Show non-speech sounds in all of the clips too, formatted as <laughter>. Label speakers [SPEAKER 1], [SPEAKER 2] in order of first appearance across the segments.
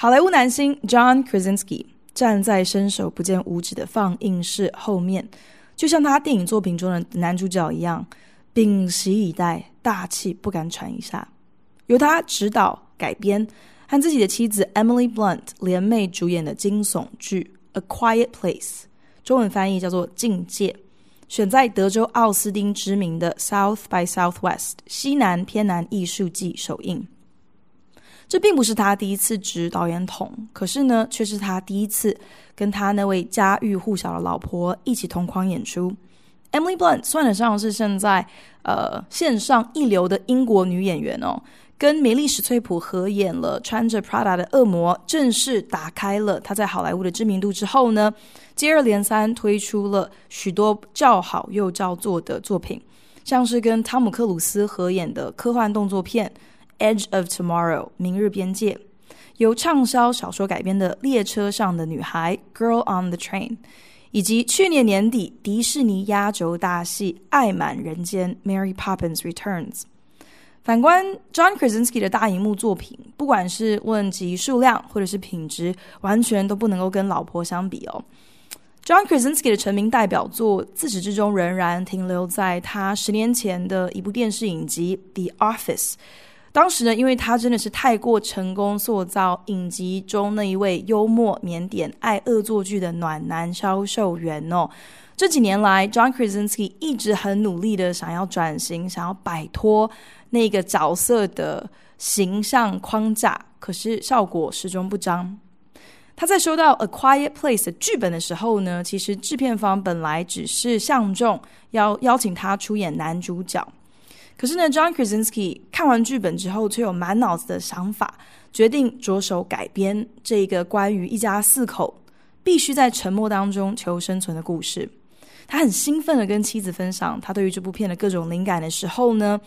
[SPEAKER 1] 好莱坞男星 John Krasinski 站在伸手不见五指的放映室后面，就像他电影作品中的男主角一样，屏息以待，大气不敢喘一下。由他执导改编，和自己的妻子 Emily Blunt 联袂主演的惊悚剧《A Quiet Place》，中文翻译叫做《境界》。选在德州奥斯汀知名的 South by Southwest 西南偏南艺术季首映。这并不是他第一次执导演筒，可是呢，却是他第一次跟他那位家喻户晓的老婆一起同框演出。Emily Blunt 算得上是现在呃线上一流的英国女演员哦，跟梅丽史翠普合演了穿着 Prada 的恶魔，正式打开了她在好莱坞的知名度之后呢，接二连三推出了许多叫好又叫座的作品，像是跟汤姆克鲁斯合演的科幻动作片《Edge of Tomorrow》明日边界，由畅销小说改编的《列车上的女孩》Girl on the Train。以及去年年底迪士尼压轴大戏《爱满人间》（Mary Poppins Returns）。反观 John Krasinski 的大荧幕作品，不管是问及数量或者是品质，完全都不能够跟老婆相比哦。John Krasinski 的成名代表作，自始至终仍然停留在他十年前的一部电视影集《The Office》。当时呢，因为他真的是太过成功塑造影集中那一位幽默、腼腆、爱恶作剧的暖男销售员哦。这几年来，John Krasinski 一直很努力的想要转型，想要摆脱那个角色的形象框架，可是效果始终不彰。他在收到《A Quiet Place》的剧本的时候呢，其实制片方本来只是相中要邀请他出演男主角。可是呢，John Krasinski 看完剧本之后，却有满脑子的想法，决定着手改编这个关于一家四口必须在沉默当中求生存的故事。他很兴奋地跟妻子分享他对于这部片的各种灵感的时候呢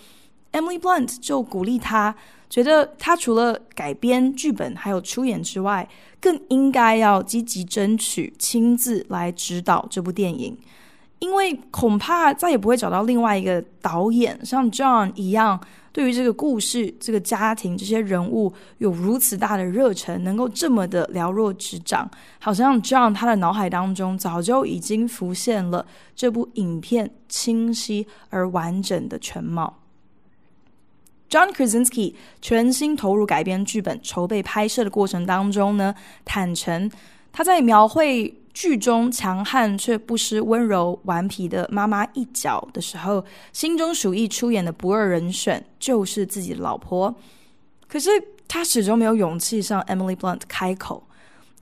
[SPEAKER 1] ，Emily Blunt 就鼓励他，觉得他除了改编剧本还有出演之外，更应该要积极争取亲自来指导这部电影。因为恐怕再也不会找到另外一个导演像 John 一样，对于这个故事、这个家庭、这些人物有如此大的热忱，能够这么的了若指掌。好像 John 他的脑海当中早就已经浮现了这部影片清晰而完整的全貌。John Krasinski 全心投入改编剧本、筹备拍摄的过程当中呢，坦诚他在描绘。剧中强悍却不失温柔顽皮的妈妈一角的时候，心中属意出演的不二人选就是自己的老婆。可是他始终没有勇气向 Emily Blunt 开口。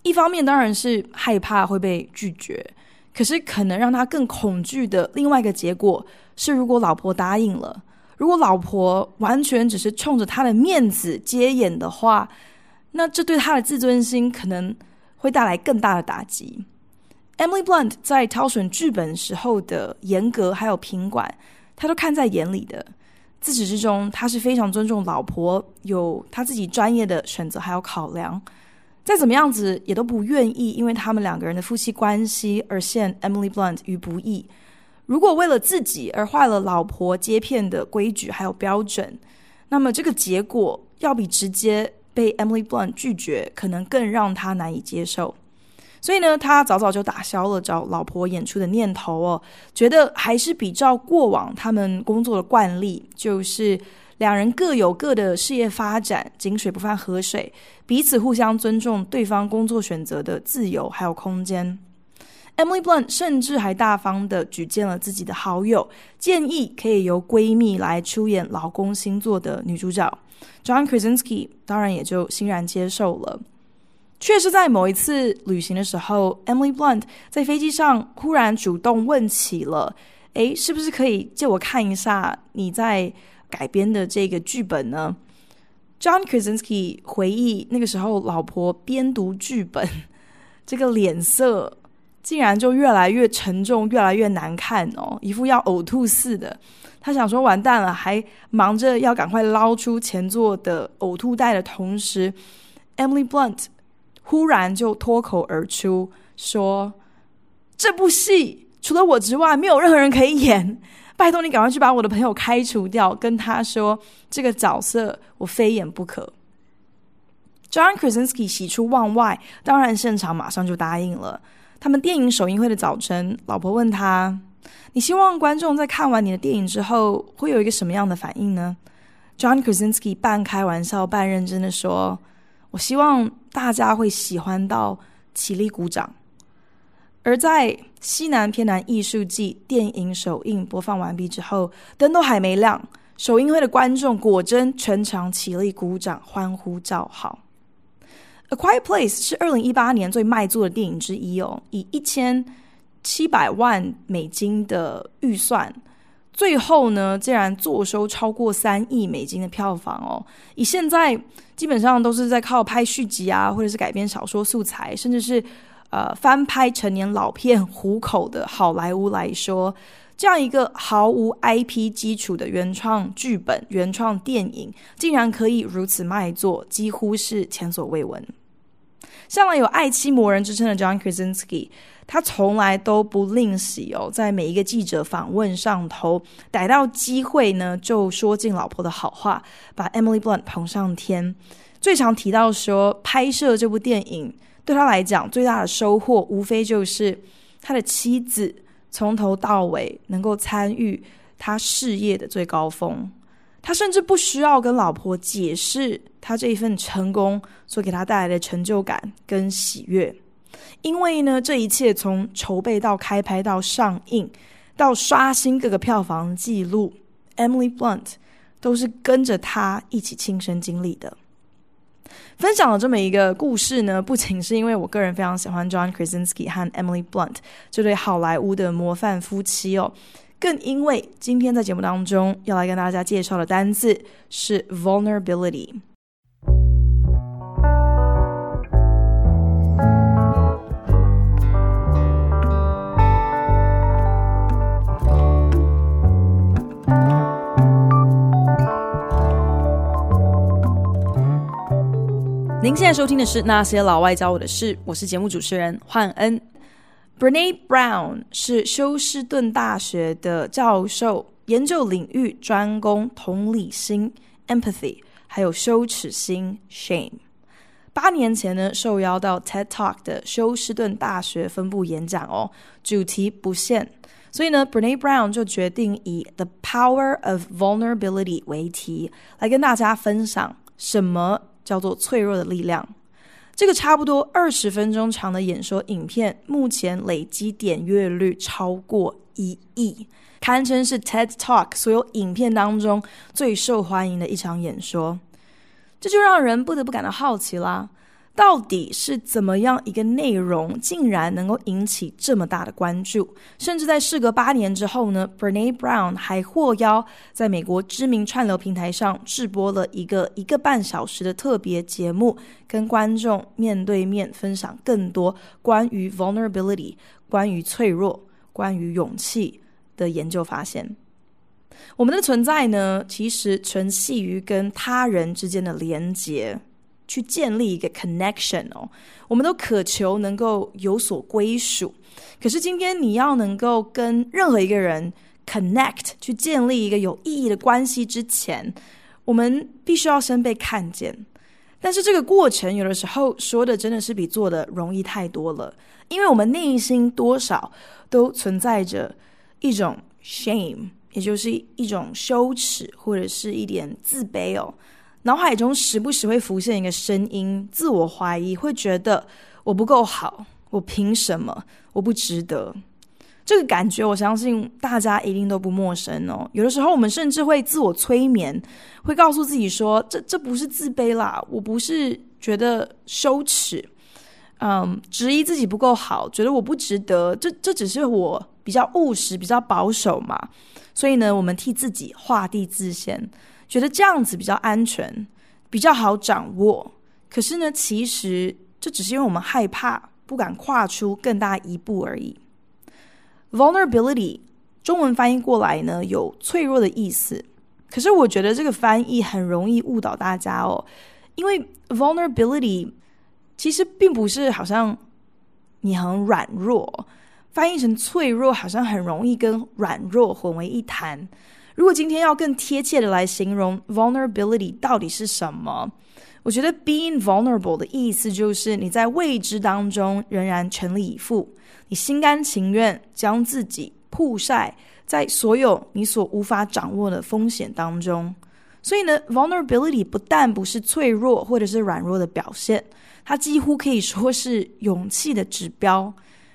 [SPEAKER 1] 一方面当然是害怕会被拒绝，可是可能让他更恐惧的另外一个结果是，如果老婆答应了，如果老婆完全只是冲着他的面子接演的话，那这对他的自尊心可能会带来更大的打击。Emily Blunt 在挑选剧本时候的严格还有品管，他都看在眼里的。自始至终，他是非常尊重老婆，有他自己专业的选择还有考量。再怎么样子，也都不愿意因为他们两个人的夫妻关系而陷 Emily Blunt 于不义。如果为了自己而坏了老婆接片的规矩还有标准，那么这个结果要比直接被 Emily Blunt 拒绝，可能更让他难以接受。所以呢，他早早就打消了找老婆演出的念头哦，觉得还是比照过往他们工作的惯例，就是两人各有各的事业发展，井水不犯河水，彼此互相尊重对方工作选择的自由还有空间。Emily Blunt 甚至还大方的举荐了自己的好友，建议可以由闺蜜来出演老公星座的女主角。John Krasinski 当然也就欣然接受了。却是在某一次旅行的时候，Emily Blunt 在飞机上忽然主动问起了：“诶，是不是可以借我看一下你在改编的这个剧本呢？”John Krasinski 回忆那个时候，老婆边读剧本 <laughs> 这个脸色竟然就越来越沉重，越来越难看哦，一副要呕吐似的。他想说完蛋了，还忙着要赶快捞出前座的呕吐袋的同时，Emily Blunt 忽然就脱口而出说：“这部戏除了我之外，没有任何人可以演。<laughs> 拜托你赶快去把我的朋友开除掉，跟他说这个角色我非演不可。” John Krasinski 喜出望外，当然现场马上就答应了。他们电影首映会的早晨，老婆问他。你希望观众在看完你的电影之后会有一个什么样的反应呢？John Krasinski 半开玩笑半认真的说：“我希望大家会喜欢到起立鼓掌。”而在西南偏南艺术季电影首映播放完毕之后，灯都还没亮，首映会的观众果真全场起立鼓掌欢呼叫好。《A Quiet Place》是二零一八年最卖座的电影之一哦，以一千。七百万美金的预算，最后呢，竟然坐收超过三亿美金的票房哦！以现在基本上都是在靠拍续集啊，或者是改编小说素材，甚至是呃翻拍成年老片糊口的好莱坞来说，这样一个毫无 IP 基础的原创剧本、原创电影，竟然可以如此卖座，几乎是前所未闻。向来有爱妻魔人之称的 John Krasinski。他从来都不吝惜哦，在每一个记者访问上头，逮到机会呢，就说尽老婆的好话，把 Emily Blunt 捧上天。最常提到说，拍摄这部电影对他来讲最大的收获，无非就是他的妻子从头到尾能够参与他事业的最高峰。他甚至不需要跟老婆解释他这一份成功所给他带来的成就感跟喜悦。因为呢，这一切从筹备到开拍到上映，到刷新各个票房纪录，Emily Blunt 都是跟着他一起亲身经历的。分享了这么一个故事呢，不仅是因为我个人非常喜欢 John Krasinski 和 Emily Blunt 这对好莱坞的模范夫妻哦，更因为今天在节目当中要来跟大家介绍的单字是 vulnerability。您现在收听的是《那些老外教我的事》，我是节目主持人焕恩。Brené Brown 是休斯顿大学的教授，研究领域专攻同理心 （empathy） 还有羞耻心 （shame）。八年前呢，受邀到 TED Talk 的休斯顿大学分部演讲哦，主题不限，所以呢，Brené Brown 就决定以 The Power of Vulnerability 为题，来跟大家分享什么。叫做脆弱的力量。这个差不多二十分钟长的演说影片，目前累积点阅率超过一亿，堪称是 TED Talk 所有影片当中最受欢迎的一场演说。这就让人不得不感到好奇啦。到底是怎么样一个内容，竟然能够引起这么大的关注？甚至在事隔八年之后呢，Brené Brown 还获邀在美国知名串流平台上制播了一个一个半小时的特别节目，跟观众面对面分享更多关于 vulnerability、关于脆弱、关于勇气的研究发现。我们的存在呢，其实存系于跟他人之间的连结。去建立一个 connection 哦，我们都渴求能够有所归属。可是今天你要能够跟任何一个人 connect，去建立一个有意义的关系之前，我们必须要先被看见。但是这个过程有的时候说的真的是比做的容易太多了，因为我们内心多少都存在着一种 shame，也就是一种羞耻或者是一点自卑哦。脑海中时不时会浮现一个声音，自我怀疑，会觉得我不够好，我凭什么，我不值得。这个感觉，我相信大家一定都不陌生哦。有的时候，我们甚至会自我催眠，会告诉自己说：“这这不是自卑啦，我不是觉得羞耻，嗯，质疑自己不够好，觉得我不值得。这这只是我比较务实、比较保守嘛。所以呢，我们替自己画地自限。”觉得这样子比较安全，比较好掌握。可是呢，其实这只是因为我们害怕不敢跨出更大一步而已。Vulnerability 中文翻译过来呢，有脆弱的意思，可是我觉得这个翻译很容易误导大家哦，因为 vulnerability 其实并不是好像你很软弱，翻译成脆弱好像很容易跟软弱混为一谈。如果今天要更贴切的来形容 vulnerability 到底是什么，我觉得 being vulnerable 的意思就是你在未知当中仍然全力以赴，你心甘情愿将自己曝晒在所有你所无法掌握的风险当中。所以呢，vulnerability 不但不是脆弱或者是软弱的表现，它几乎可以说是勇气的指标。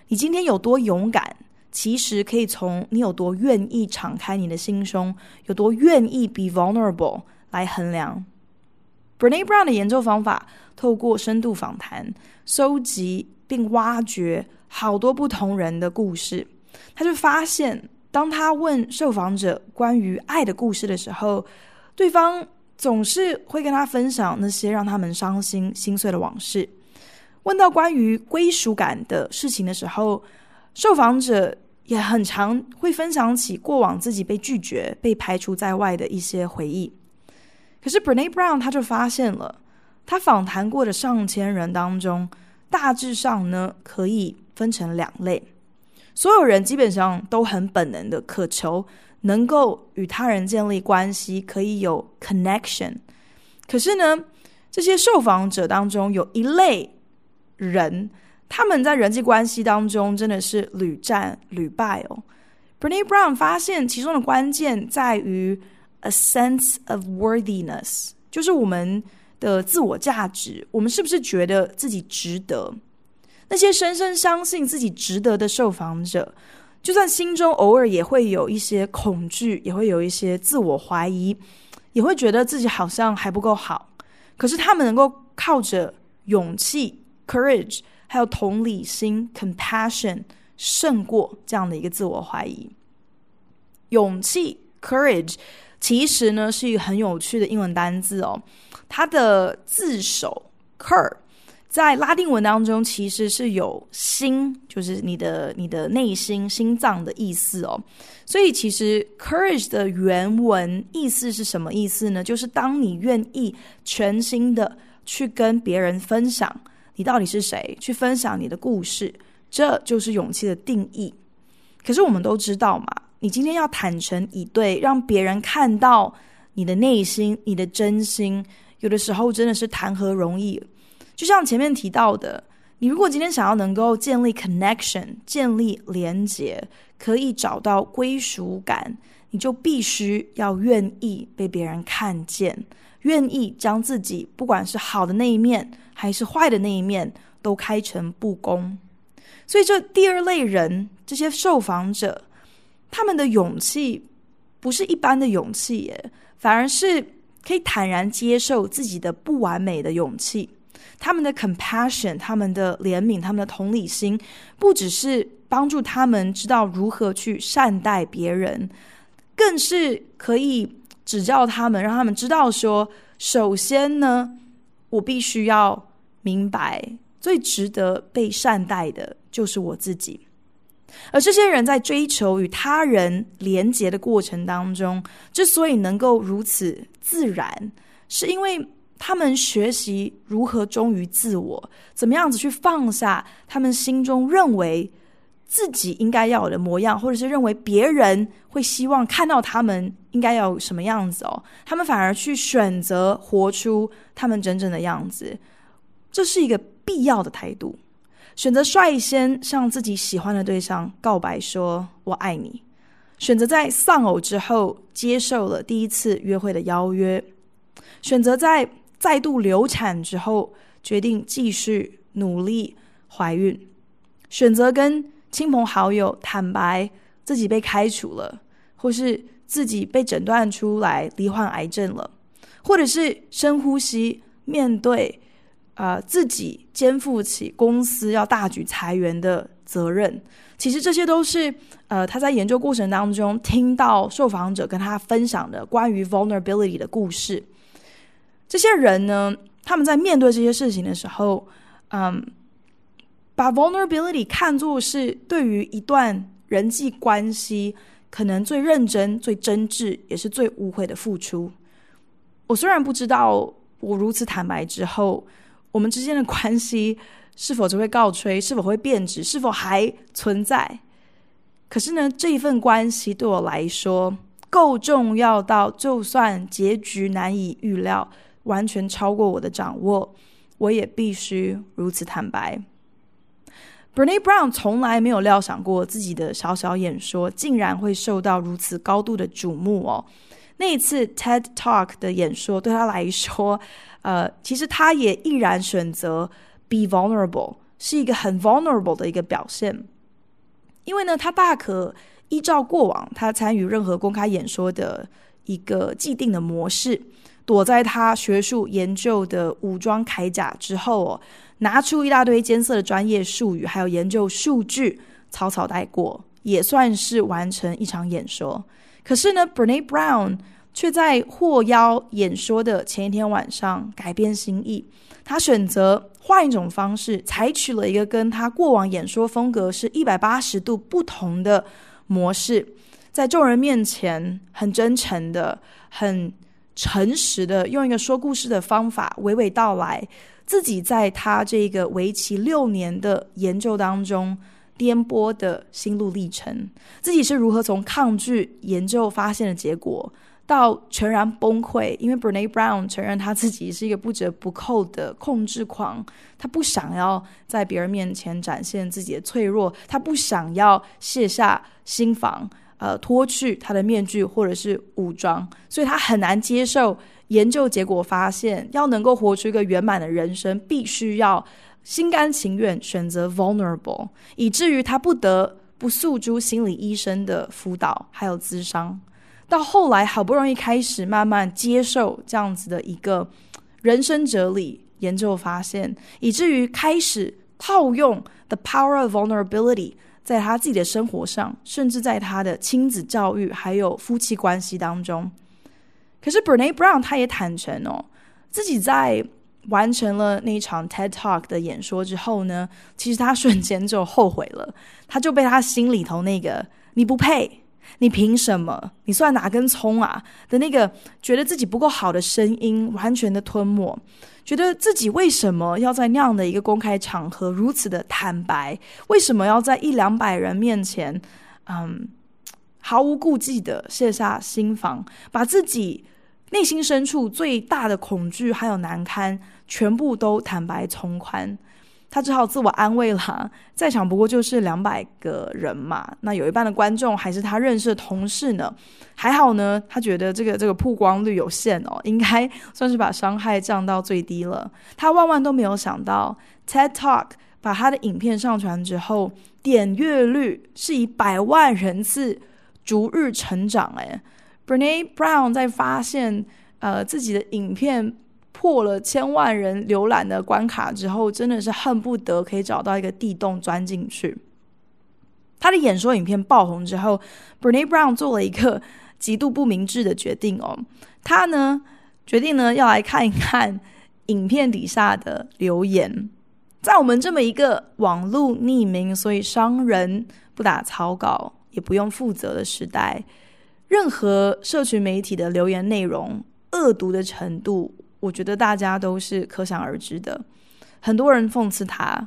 [SPEAKER 1] 你今天有多勇敢？其实可以从你有多愿意敞开你的心胸，有多愿意 be vulnerable 来衡量。Brené Brown 的研究方法，透过深度访谈，收集并挖掘好多不同人的故事，他就发现，当他问受访者关于爱的故事的时候，对方总是会跟他分享那些让他们伤心心碎的往事。问到关于归属感的事情的时候，受访者也很常会分享起过往自己被拒绝、被排除在外的一些回忆。可是 Brene Brown 他就发现了，他访谈过的上千人当中，大致上呢可以分成两类：所有人基本上都很本能的渴求能够与他人建立关系，可以有 connection。可是呢，这些受访者当中有一类人。他们在人际关系当中真的是屡战屡败哦。Brené Brown 发现其中的关键在于 a sense of worthiness，就是我们的自我价值，我们是不是觉得自己值得？那些深深相信自己值得的受访者，就算心中偶尔也会有一些恐惧，也会有一些自我怀疑，也会觉得自己好像还不够好，可是他们能够靠着勇气 （courage）。还有同理心 （compassion） 胜过这样的一个自我怀疑。勇气 （courage） 其实呢是一个很有趣的英文单字哦。它的字首 “cur” 在拉丁文当中其实是有心，就是你的你的内心、心脏的意思哦。所以其实 “courage” 的原文意思是什么意思呢？就是当你愿意全心的去跟别人分享。你到底是谁？去分享你的故事，这就是勇气的定义。可是我们都知道嘛，你今天要坦诚以对，让别人看到你的内心、你的真心，有的时候真的是谈何容易。就像前面提到的，你如果今天想要能够建立 connection、建立连结，可以找到归属感，你就必须要愿意被别人看见。愿意将自己不管是好的那一面还是坏的那一面都开诚布公，所以这第二类人，这些受访者，他们的勇气不是一般的勇气耶，反而是可以坦然接受自己的不完美的勇气。他们的 compassion，他们的怜悯，他们的同理心，不只是帮助他们知道如何去善待别人，更是可以。指教他们，让他们知道说，首先呢，我必须要明白，最值得被善待的就是我自己。而这些人在追求与他人连结的过程当中，之所以能够如此自然，是因为他们学习如何忠于自我，怎么样子去放下他们心中认为。自己应该要有的模样，或者是认为别人会希望看到他们应该要什么样子哦，他们反而去选择活出他们真正的样子，这是一个必要的态度。选择率先向自己喜欢的对象告白，说“我爱你”；选择在丧偶之后接受了第一次约会的邀约；选择在再度流产之后决定继续努力怀孕；选择跟亲朋好友坦白自己被开除了，或是自己被诊断出来罹患癌症了，或者是深呼吸面对啊、自己肩负起公司要大举裁员的责任。其实这些都是呃他在研究过程当中听到受访者跟他分享的关于 vulnerability 的故事。这些人呢，他们在面对这些事情的时候，嗯。把 vulnerability 看作是对于一段人际关系可能最认真、最真挚，也是最无悔的付出。我虽然不知道我如此坦白之后，我们之间的关系是否只会告吹，是否会变质，是否还存在。可是呢，这一份关系对我来说够重要到，就算结局难以预料，完全超过我的掌握，我也必须如此坦白。Brené Brown 从来没有料想过自己的小小演说竟然会受到如此高度的瞩目哦。那一次 TED Talk 的演说对他来说，呃，其实他也毅然选择 be vulnerable，是一个很 vulnerable 的一个表现。因为呢，他大可依照过往他参与任何公开演说的一个既定的模式，躲在他学术研究的武装铠甲之后哦。拿出一大堆艰涩的专业术语，还有研究数据，草草带过，也算是完成一场演说。可是呢，Brené Brown 却在获邀演说的前一天晚上改变心意，他选择换一种方式，采取了一个跟他过往演说风格是一百八十度不同的模式，在众人面前很真诚的、很诚实的，用一个说故事的方法娓娓道来。自己在他这个为期六年的研究当中颠簸的心路历程，自己是如何从抗拒研究发现的结果，到全然崩溃。因为 Brene Brown 承认他自己是一个不折不扣的控制狂，他不想要在别人面前展现自己的脆弱，他不想要卸下心防，呃，脱去他的面具或者是武装，所以他很难接受。研究结果发现，要能够活出一个圆满的人生，必须要心甘情愿选择 vulnerable，以至于他不得不诉诸心理医生的辅导，还有咨商。到后来，好不容易开始慢慢接受这样子的一个人生哲理，研究发现，以至于开始套用 the power of vulnerability 在他自己的生活上，甚至在他的亲子教育还有夫妻关系当中。可是 Brene Brown 他也坦诚哦，自己在完成了那一场 TED Talk 的演说之后呢，其实他瞬间就后悔了，他就被他心里头那个“你不配，你凭什么，你算哪根葱啊”的那个觉得自己不够好的声音完全的吞没，觉得自己为什么要在那样的一个公开场合如此的坦白，为什么要在一两百人面前，嗯，毫无顾忌的卸下心防，把自己。内心深处最大的恐惧还有难堪，全部都坦白从宽。他只好自我安慰了，<laughs> 在场不过就是两百个人嘛，那有一半的观众还是他认识的同事呢。还好呢，他觉得这个这个曝光率有限哦，应该算是把伤害降到最低了。他万万都没有想到，TED Talk 把他的影片上传之后，点阅率是以百万人次逐日成长，诶 Brené Brown 在发现呃自己的影片破了千万人浏览的关卡之后，真的是恨不得可以找到一个地洞钻进去。他的演说影片爆红之后，Brené Brown 做了一个极度不明智的决定哦，他呢决定呢要来看一看影片底下的留言。在我们这么一个网络匿名，所以商人不打草稿也不用负责的时代。任何社群媒体的留言内容恶毒的程度，我觉得大家都是可想而知的。很多人讽刺他：“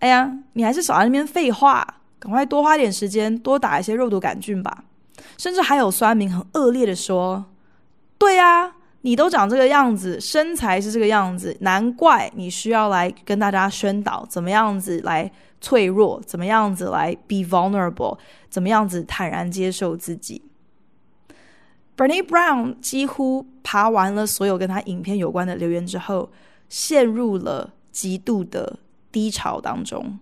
[SPEAKER 1] 哎呀，你还是少在那边废话，赶快多花点时间多打一些肉毒杆菌吧。”甚至还有酸民很恶劣的说：“对啊，你都长这个样子，身材是这个样子，难怪你需要来跟大家宣导怎么样子来脆弱，怎么样子来 be vulnerable，怎么样子坦然接受自己。” Brené Brown 几乎爬完了所有跟他影片有关的留言之后，陷入了极度的低潮当中。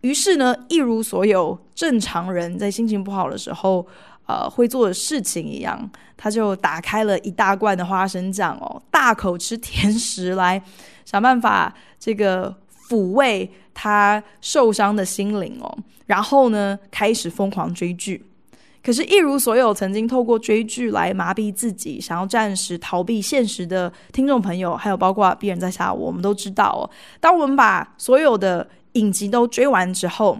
[SPEAKER 1] 于是呢，一如所有正常人在心情不好的时候，呃，会做的事情一样，他就打开了一大罐的花生酱哦，大口吃甜食来想办法这个抚慰他受伤的心灵哦。然后呢，开始疯狂追剧。可是，一如所有曾经透过追剧来麻痹自己、想要暂时逃避现实的听众朋友，还有包括别人在下我，们都知道哦。当我们把所有的影集都追完之后，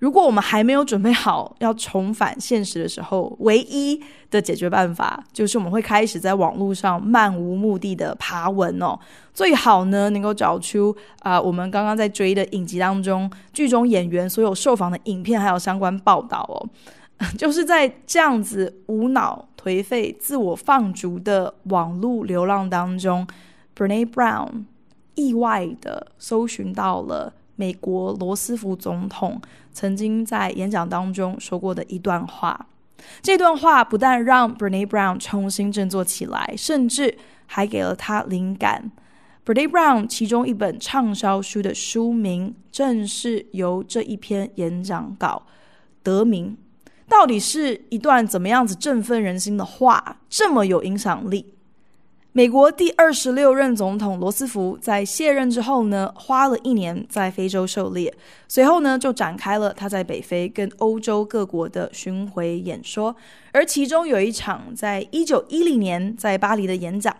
[SPEAKER 1] 如果我们还没有准备好要重返现实的时候，唯一的解决办法就是我们会开始在网络上漫无目的的爬文哦。最好呢，能够找出啊、我们刚刚在追的影集当中剧中演员所有受访的影片，还有相关报道哦。<laughs> 就是在这样子无脑、颓废、自我放逐的网路流浪当中，Brené Brown 意外的搜寻到了美国罗斯福总统曾经在演讲当中说过的一段话。这段话不但让 Brené Brown 重新振作起来，甚至还给了他灵感。Brené Brown 其中一本畅销书的书名，正是由这一篇演讲稿得名。到底是一段怎么样子振奋人心的话，这么有影响力？美国第二十六任总统罗斯福在卸任之后呢，花了一年在非洲狩猎，随后呢就展开了他在北非跟欧洲各国的巡回演说，而其中有一场在一九一零年在巴黎的演讲，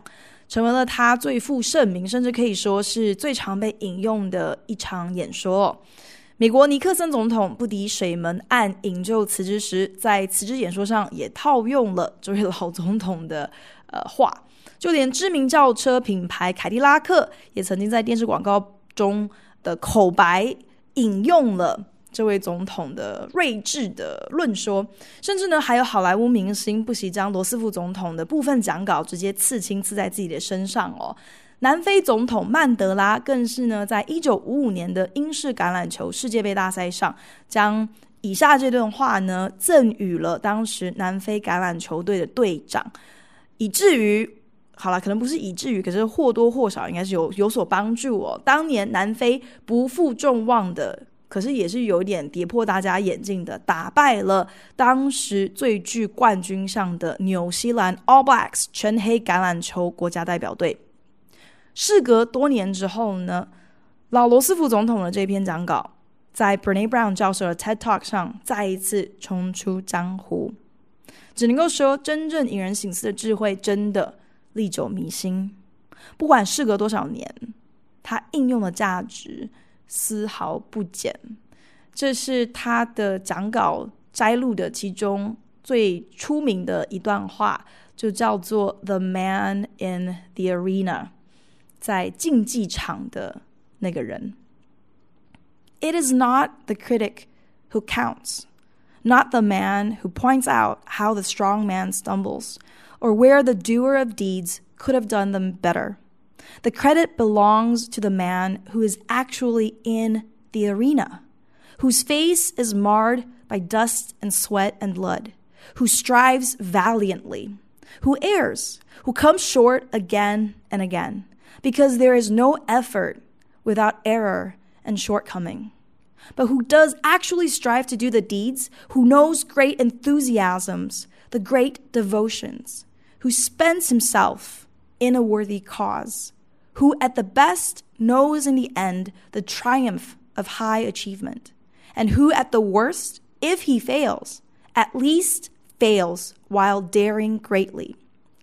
[SPEAKER 1] 成为了他最负盛名，甚至可以说是最常被引用的一场演说。美国尼克森总统不敌水门案引咎辞职时，在辞职演说上也套用了这位老总统的呃话，就连知名轿车品牌凯迪拉克也曾经在电视广告中的口白引用了这位总统的睿智的论说，甚至呢还有好莱坞明星不惜将罗斯福总统的部分讲稿直接刺青刺在自己的身上哦。南非总统曼德拉更是呢，在一九五五年的英式橄榄球世界杯大赛上，将以下这段话呢赠予了当时南非橄榄球队的队长，以至于好了，可能不是以至于，可是或多或少应该是有有所帮助哦。当年南非不负众望的，可是也是有点跌破大家眼镜的，打败了当时最具冠军相的纽西兰 All Blacks 全黑橄榄球国家代表队。事隔多年之后呢，老罗斯福总统的这篇讲稿在 Brene Brown 教授的 TED Talk 上再一次重出江湖。只能够说，真正引人醒思的智慧真的历久弥新。不管事隔多少年，它应用的价值丝毫不减。这是他的讲稿摘录的其中最出名的一段话，就叫做 “The Man in the Arena”。在竞技场的那个人。It is not the critic who counts, not the man who points out how the strong man stumbles, or where the doer of deeds could have done them better. The credit belongs to the man who is actually in the arena, whose face is marred by dust and sweat and blood, who strives valiantly, who errs, who comes short again and again because there is no effort without error and shortcoming, but who does actually strive to do the deeds, who knows great enthusiasms, the great devotions, who spends himself in a worthy cause, who at the best knows in the end the triumph of high achievement, and who at the worst, if he fails, at least fails while daring greatly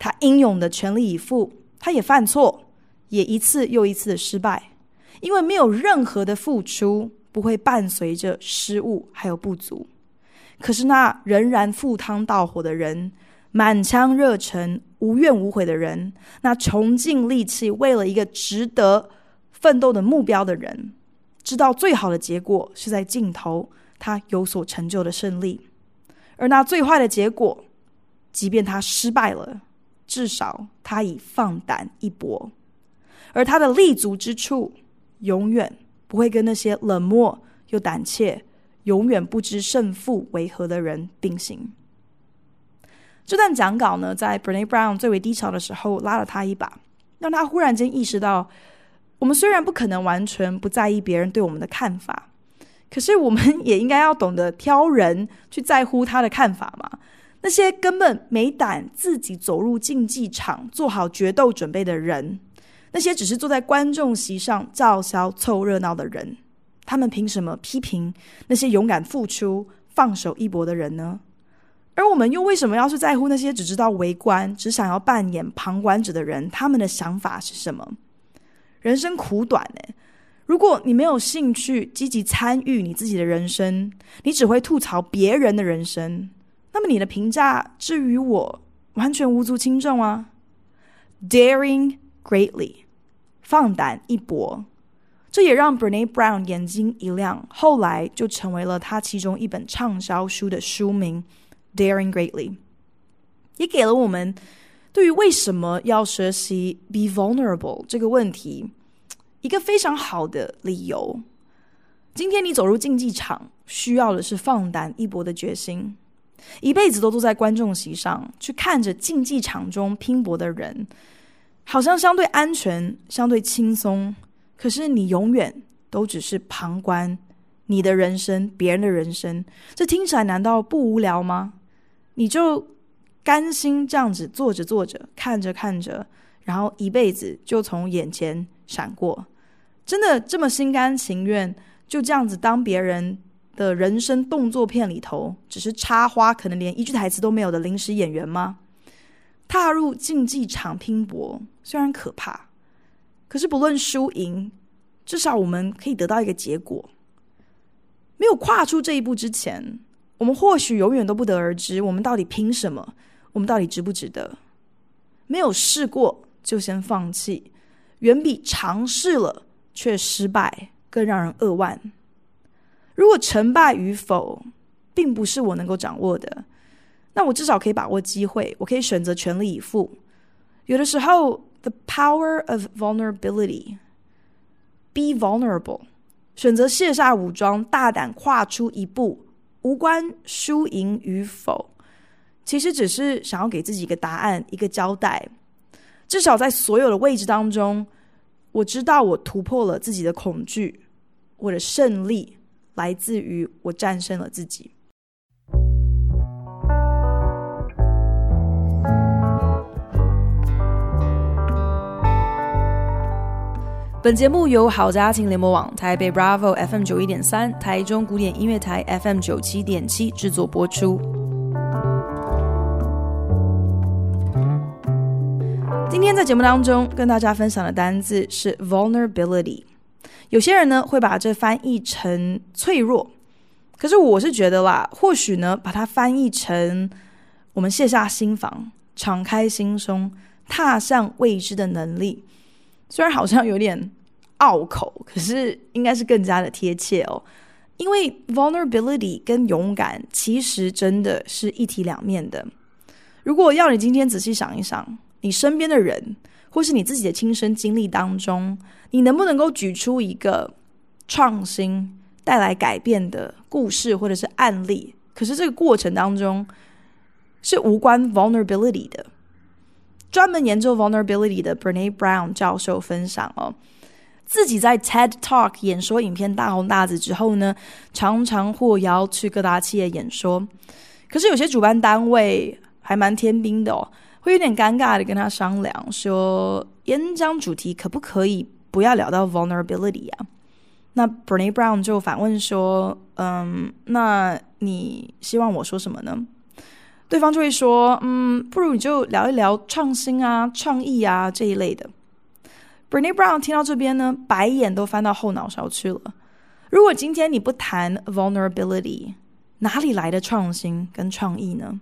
[SPEAKER 1] 他英勇的全力以赴，他也犯错，也一次又一次的失败，因为没有任何的付出不会伴随着失误还有不足。可是那仍然赴汤蹈火的人，满腔热忱、无怨无悔的人，那穷尽力气为了一个值得奋斗的目标的人，知道最好的结果是在尽头，他有所成就的胜利。而那最坏的结果，即便他失败了。至少他已放胆一搏，而他的立足之处，永远不会跟那些冷漠又胆怯、永远不知胜负为何的人并行。这段讲稿呢，在 Brené Brown 最为低潮的时候拉了他一把，让他忽然间意识到，我们虽然不可能完全不在意别人对我们的看法，可是我们 <laughs> 也应该要懂得挑人去在乎他的看法嘛。那些根本没胆自己走入竞技场，做好决斗准备的人，那些只是坐在观众席上叫嚣凑热闹的人，他们凭什么批评那些勇敢付出、放手一搏的人呢？而我们又为什么要去在乎那些只知道围观、只想要扮演旁观者的人？他们的想法是什么？人生苦短呢，如果你没有兴趣积极参与你自己的人生，你只会吐槽别人的人生。那么你的评价至于我完全无足轻重啊！Daring greatly，放胆一搏，这也让 Brené Brown 眼睛一亮，后来就成为了他其中一本畅销书的书名。Daring greatly，也给了我们对于为什么要学习 be vulnerable 这个问题一个非常好的理由。今天你走入竞技场，需要的是放胆一搏的决心。一辈子都坐在观众席上，去看着竞技场中拼搏的人，好像相对安全、相对轻松。可是你永远都只是旁观你的人生、别人的人生，这听起来难道不无聊吗？你就甘心这样子坐着坐着，看着看着，然后一辈子就从眼前闪过，真的这么心甘情愿就这样子当别人的人生动作片里头，只是插花，可能连一句台词都没有的临时演员吗？踏入竞技场拼搏，虽然可怕，可是不论输赢，至少我们可以得到一个结果。没有跨出这一步之前，我们或许永远都不得而知，我们到底凭什么？我们到底值不值得？没有试过就先放弃，远比尝试了却失败更让人扼腕。如果成败与否并不是我能够掌握的，那我至少可以把握机会，我可以选择全力以赴。有的时候，the power of vulnerability，be vulnerable，选择卸下武装，大胆跨出一步，无关输赢与否，其实只是想要给自己一个答案，一个交代。至少在所有的位置当中，我知道我突破了自己的恐惧，我的胜利。来自于我战胜了自己。本节目由好家庭联播网、台北 Bravo FM 九一点三、台中古典音乐台 FM 九七点七制作播出。今天在节目当中跟大家分享的单字是 vulnerability。有些人呢会把这翻译成脆弱，可是我是觉得啦，或许呢把它翻译成我们卸下心防、敞开心胸、踏上未知的能力，虽然好像有点拗口，可是应该是更加的贴切哦。因为 vulnerability 跟勇敢其实真的是一体两面的。如果要你今天仔细想一想，你身边的人。或是你自己的亲身经历当中，你能不能够举出一个创新带来改变的故事或者是案例？可是这个过程当中是无关 vulnerability 的。专门研究 vulnerability 的 Brené Brown 教授分享哦，自己在 TED Talk 演说影片大红大紫之后呢，常常获邀去各大企业演说。可是有些主办单位还蛮天兵的哦。会有点尴尬的跟他商量说，演讲主题可不可以不要聊到 vulnerability 啊？那 Brene Brown 就反问说，嗯，那你希望我说什么呢？对方就会说，嗯，不如你就聊一聊创新啊、创意啊这一类的。Brene Brown 听到这边呢，白眼都翻到后脑勺去了。如果今天你不谈 vulnerability，哪里来的创新跟创意呢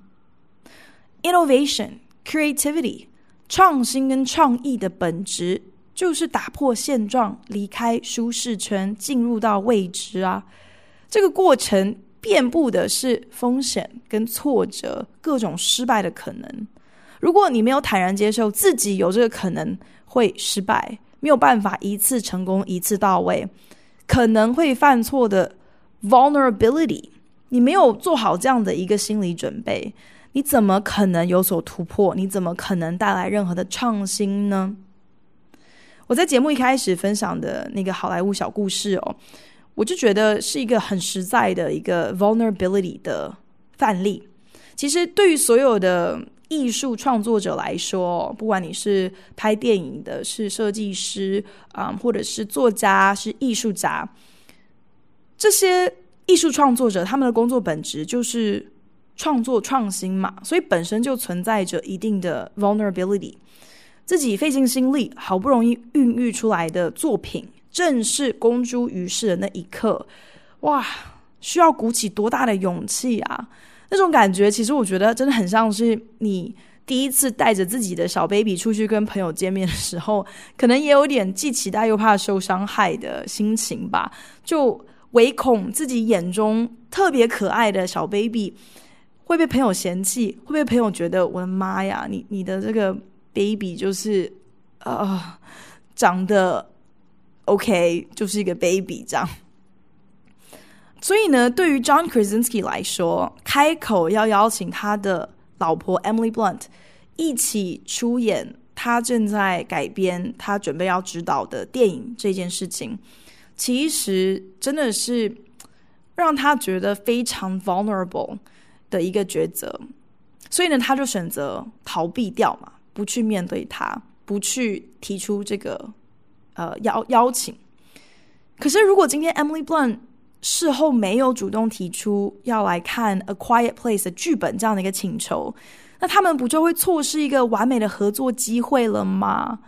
[SPEAKER 1] ？Innovation。Creativity，创新跟创意的本质就是打破现状，离开舒适圈，进入到未知啊。这个过程遍布的是风险跟挫折，各种失败的可能。如果你没有坦然接受自己有这个可能会失败，没有办法一次成功一次到位，可能会犯错的 vulnerability，你没有做好这样的一个心理准备。你怎么可能有所突破？你怎么可能带来任何的创新呢？我在节目一开始分享的那个好莱坞小故事哦，我就觉得是一个很实在的一个 vulnerability 的范例。其实对于所有的艺术创作者来说，不管你是拍电影的，是设计师啊、或者是作家，是艺术家，这些艺术创作者他们的工作本质就是。创作创新嘛，所以本身就存在着一定的 vulnerability。自己费尽心力，好不容易孕育出来的作品，正式公诸于世的那一刻，哇，需要鼓起多大的勇气啊！那种感觉，其实我觉得真的很像是你第一次带着自己的小 baby 出去跟朋友见面的时候，可能也有点既期待又怕受伤害的心情吧。就唯恐自己眼中特别可爱的小 baby。会被朋友嫌弃，会被朋友觉得我的妈呀，你你的这个 baby 就是呃长得 OK，就是一个 baby 这样。所以呢，对于 John Krasinski 来说，开口要邀请他的老婆 Emily Blunt 一起出演他正在改编、他准备要指导的电影这件事情，其实真的是让他觉得非常 vulnerable。的一个抉择，所以呢，他就选择逃避掉嘛，不去面对他，不去提出这个呃邀邀请。可是，如果今天 Emily Blunt 事后没有主动提出要来看《A Quiet Place》的剧本这样的一个请求，那他们不就会错失一个完美的合作机会了吗？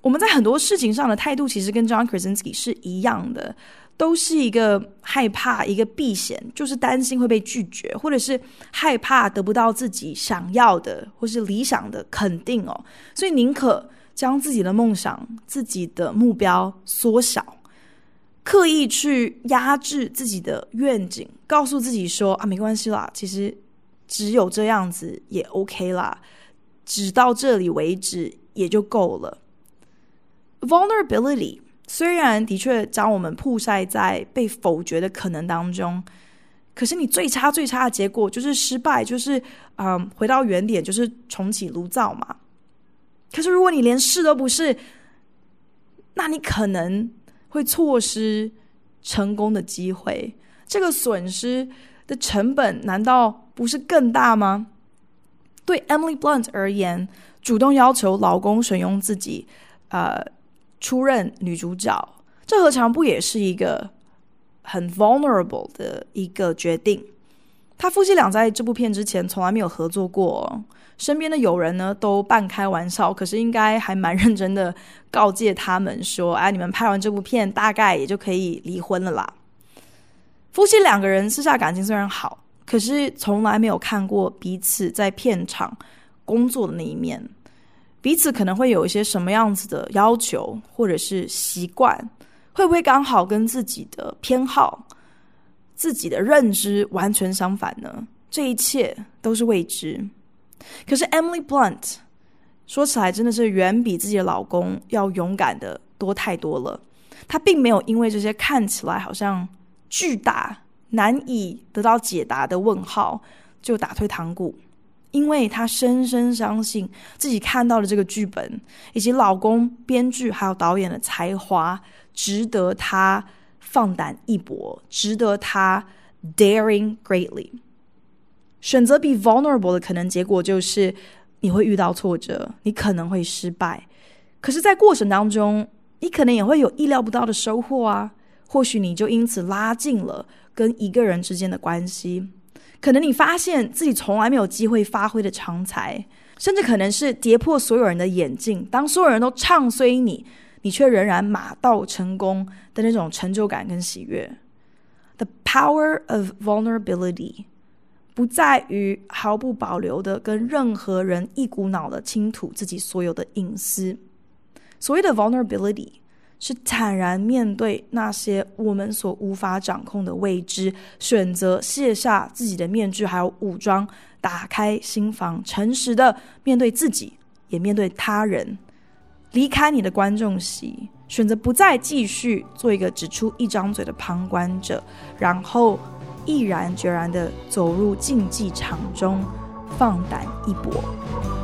[SPEAKER 1] 我们在很多事情上的态度，其实跟 John Krasinski 是一样的。都是一个害怕，一个避险，就是担心会被拒绝，或者是害怕得不到自己想要的或是理想的肯定哦，所以宁可将自己的梦想、自己的目标缩小，刻意去压制自己的愿景，告诉自己说啊，没关系啦，其实只有这样子也 OK 啦，只到这里为止也就够了。Vulnerability。虽然的确将我们曝晒在被否决的可能当中，可是你最差最差的结果就是失败，就是嗯，回到原点，就是重启炉灶嘛。可是如果你连试都不试，那你可能会错失成功的机会。这个损失的成本难道不是更大吗？对 Emily Blunt 而言，主动要求老公选用自己，呃。出任女主角，这何尝不也是一个很 vulnerable 的一个决定？他夫妻俩在这部片之前从来没有合作过，身边的友人呢都半开玩笑，可是应该还蛮认真的告诫他们说：“哎，你们拍完这部片，大概也就可以离婚了啦。”夫妻两个人私下感情虽然好，可是从来没有看过彼此在片场工作的那一面。彼此可能会有一些什么样子的要求，或者是习惯，会不会刚好跟自己的偏好、自己的认知完全相反呢？这一切都是未知。可是 Emily Blunt 说起来真的是远比自己的老公要勇敢的多太多了。她并没有因为这些看起来好像巨大、难以得到解答的问号就打退堂鼓。因为她深深相信自己看到的这个剧本，以及老公编剧还有导演的才华，值得她放胆一搏，值得她 daring greatly。选择 be vulnerable 的可能结果就是你会遇到挫折，你可能会失败，可是，在过程当中，你可能也会有意料不到的收获啊。或许你就因此拉近了跟一个人之间的关系。可能你发现自己从来没有机会发挥的长才，甚至可能是跌破所有人的眼镜。当所有人都唱衰你，你却仍然马到成功的那种成就感跟喜悦。The power of vulnerability 不在于毫不保留的跟任何人一股脑的倾吐自己所有的隐私。所谓的 vulnerability。是坦然面对那些我们所无法掌控的未知，选择卸下自己的面具，还有武装，打开心房，诚实的面对自己，也面对他人，离开你的观众席，选择不再继续做一个只出一张嘴的旁观者，然后毅然决然的走入竞技场中，放胆一搏。